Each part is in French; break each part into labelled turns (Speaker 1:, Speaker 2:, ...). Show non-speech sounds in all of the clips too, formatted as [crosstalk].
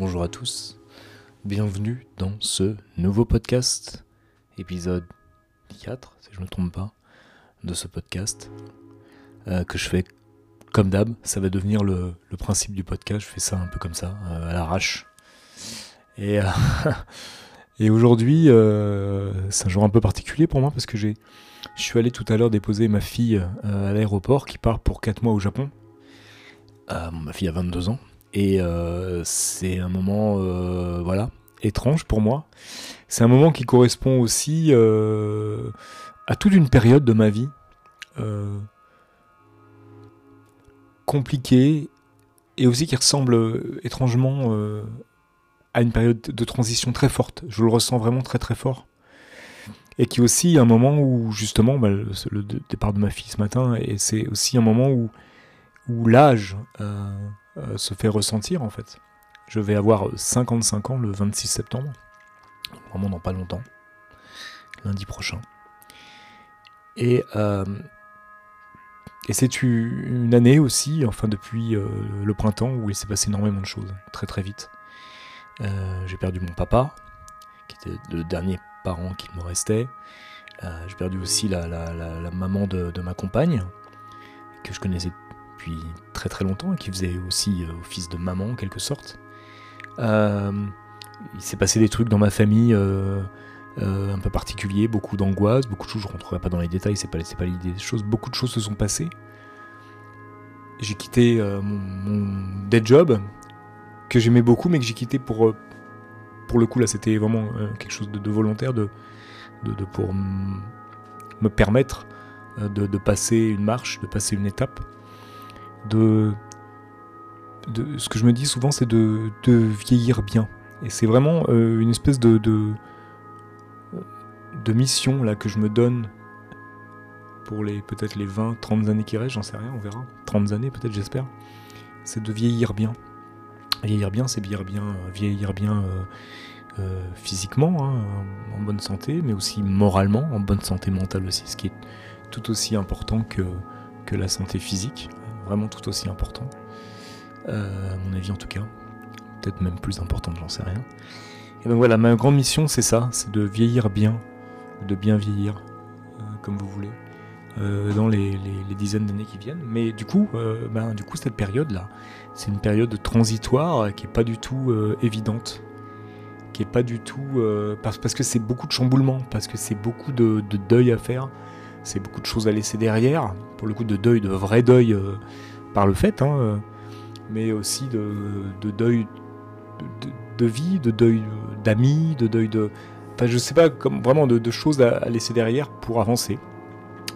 Speaker 1: bonjour à tous, bienvenue dans ce nouveau podcast, épisode 4, si je ne me trompe pas, de ce podcast, euh, que je fais comme d'hab, ça va devenir le, principe du podcast, je fais ça un peu comme ça, euh, à l'arrache. Et, euh, [laughs] aujourd'hui, c'est un jour un peu particulier pour moi parce que je suis allé tout à l'heure déposer ma fille à l'aéroport qui part pour 4 mois au Japon. ma fille a 22 ans, et euh, c'est un moment, euh, voilà, étrange pour moi. C'est un moment qui correspond aussi euh, à toute une période de ma vie compliquée et aussi qui ressemble étrangement à une période de transition très forte. Je le ressens vraiment très très fort. Et qui est aussi un moment où, justement, bah, le, départ de ma fille ce matin, et c'est aussi un moment où, l'âge se fait ressentir en fait. Je vais avoir 55 ans le 26 septembre, vraiment dans pas longtemps, lundi prochain. Et, euh, et c'est une année aussi, enfin depuis euh, le printemps, où il s'est passé énormément de choses, très très vite. j'ai perdu mon papa, qui était le dernier parent qui me restait. j'ai perdu aussi la, maman de, de, ma compagne, que je connaissais très très longtemps et qui faisait aussi euh, office de maman en quelque sorte. Euh, il s'est passé des trucs dans ma famille euh, un peu particuliers, beaucoup d'angoisse, beaucoup de choses, je ne rentrerai pas dans les détails, c'est pas, pas l'idée des choses, beaucoup de choses se sont passées. J'ai quitté mon, dead job, que j'aimais beaucoup, mais que j'ai quitté pour, pour le coup, là c'était vraiment quelque chose de, volontaire, de, de, pour me permettre de, passer une marche, de passer une étape de, ce que je me dis souvent, c'est de, vieillir bien. Et c'est vraiment euh, une espèce de, de, mission là que je me donne pour les peut-être les 20, 30 années qui restent, j'en sais rien, on verra. 30 années peut-être, j'espère. C'est de vieillir bien. Vieillir bien, c'est vieillir bien, vieillir bien euh, euh, physiquement, hein, en bonne santé, mais aussi moralement, en bonne santé mentale aussi, ce qui est tout aussi important que, que la santé physique vraiment tout aussi important, euh, à mon avis en tout cas, peut-être même plus important, j'en sais rien. Et donc voilà, ma grande mission c'est ça, c'est de vieillir bien, de bien vieillir, euh, comme vous voulez, euh, dans les, dizaines d'années qui viennent. Mais du coup, ben, du coup cette période-là, c'est une période transitoire qui est pas du tout évidente, qui est pas du tout parce, parce que c'est beaucoup de chamboulements, parce que c'est beaucoup de deuil à faire c'est beaucoup de choses à laisser derrière, pour le coup de deuil, de vrai deuil euh, par le fait, hein, euh, mais aussi de, deuil de, vie, de deuil d'amis, de deuil de... Enfin je sais pas, comme vraiment de, choses à, laisser derrière pour avancer,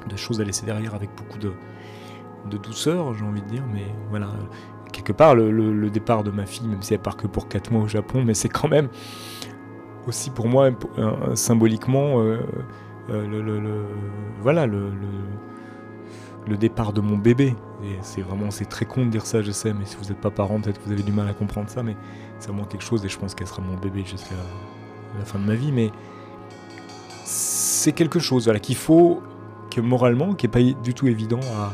Speaker 1: de choses à laisser derrière avec beaucoup de, douceur, j'ai envie de dire, mais voilà, quelque part le, départ de ma fille, même si elle part que pour 4 mois au Japon, mais c'est quand même aussi pour moi symboliquement... Euh, euh, le, voilà le, départ de mon bébé. Et c'est vraiment, très con de dire ça, je sais, mais si vous n'êtes pas parent, peut-être que vous avez du mal à comprendre ça, mais c'est vraiment quelque chose et je pense qu'elle sera mon bébé jusqu'à la fin de ma vie. Mais c'est quelque chose voilà, qu'il faut, que moralement, qui n'est pas du tout évident à,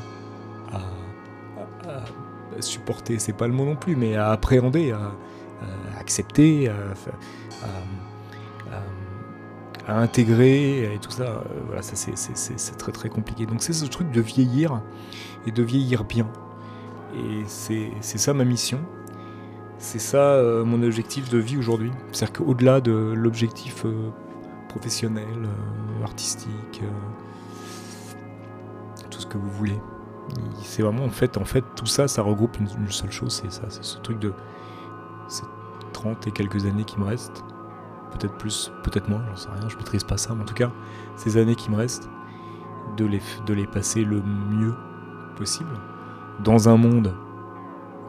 Speaker 1: supporter, c'est pas le mot non plus, mais à appréhender, à, accepter, intégrer et tout ça. Euh, voilà, ça c'est très très compliqué. Donc c'est ce truc de vieillir et de vieillir bien. Et c'est ça ma mission. C'est ça euh, mon objectif de vie aujourd'hui. C'est-à-dire qu'au-delà de l'objectif euh, professionnel, artistique, tout ce que vous voulez, c'est vraiment en fait, en fait, tout ça, ça regroupe une, une seule chose, c'est ça, c'est ce truc de ces 30 et quelques années qui me restent peut-être plus, peut-être moins, j'en sais rien, je maîtrise pas ça, mais en tout cas, ces années qui me restent, de les, de les passer le mieux possible, dans un monde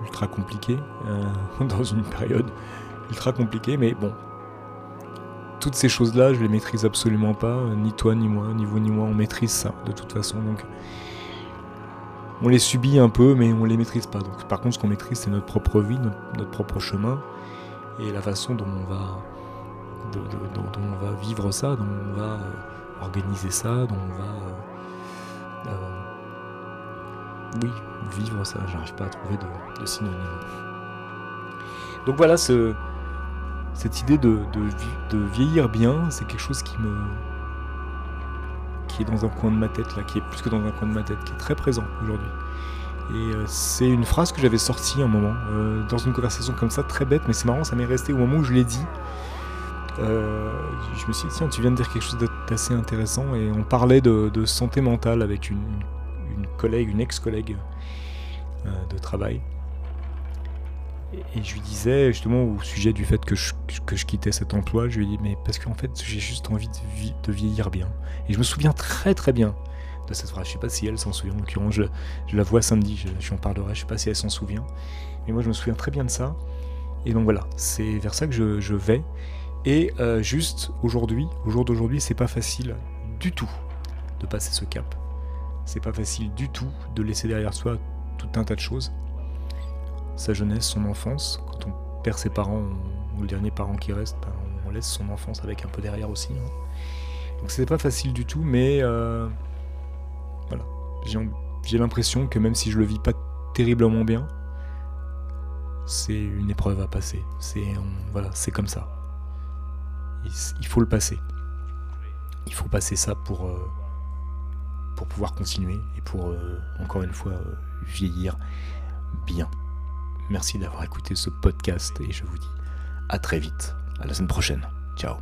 Speaker 1: ultra compliqué, euh, [laughs] dans une période ultra compliquée, mais bon, toutes ces choses-là, je les maîtrise absolument pas, ni toi, ni moi, ni vous, ni moi, on maîtrise ça, de toute façon, donc on les subit un peu, mais on les maîtrise pas. Donc, par contre, ce qu'on maîtrise, c'est notre propre vie, notre propre chemin, et la façon dont on va dont, on va vivre ça, dont on va euh, organiser ça, dont on va. Euh, euh, oui, vivre ça, j'arrive pas à trouver de, synonyme. Donc voilà, ce, cette idée de, de, vieillir bien, c'est quelque chose qui me. qui est dans un coin de ma tête, là, qui est plus que dans un coin de ma tête, qui est très présent aujourd'hui. Et c'est une phrase que j'avais sortie un moment, dans une conversation comme ça, très bête, mais c'est marrant, ça m'est resté au moment où je l'ai dit. Euh, je me suis dit, tiens, tu viens de dire quelque chose d'assez intéressant, et on parlait de, santé mentale avec une, collègue, une ex-collègue de travail. Et, je lui disais, justement, au sujet du fait que je, que je quittais cet emploi, je lui ai dit, mais parce qu'en fait, j'ai juste envie de, vieillir bien. Et je me souviens très très bien de cette phrase. Je sais pas si elle s'en souvient. En l'occurrence, je, la vois samedi, je, je en parlerai. Je sais pas si elle s'en souvient. Mais moi, je me souviens très bien de ça. Et donc voilà, c'est vers ça que je, vais. Et euh, juste aujourd'hui, au jour d'aujourd'hui, c'est pas facile du tout de passer ce cap. C'est pas facile du tout de laisser derrière soi tout un tas de choses. Sa jeunesse, son enfance. Quand on perd ses parents, ou le dernier parent qui reste, ben, on laisse son enfance avec un peu derrière aussi. Hein. Donc c'est pas facile du tout, mais euh, voilà. J'ai l'impression que même si je le vis pas terriblement bien, c'est une épreuve à passer. C'est voilà, c'est comme ça. Il, faut le passer. Il faut passer ça pour euh, pouvoir continuer et pour euh, encore une fois euh, vieillir bien. Merci d'avoir écouté ce podcast et je vous dis à très vite. À la semaine prochaine. Ciao.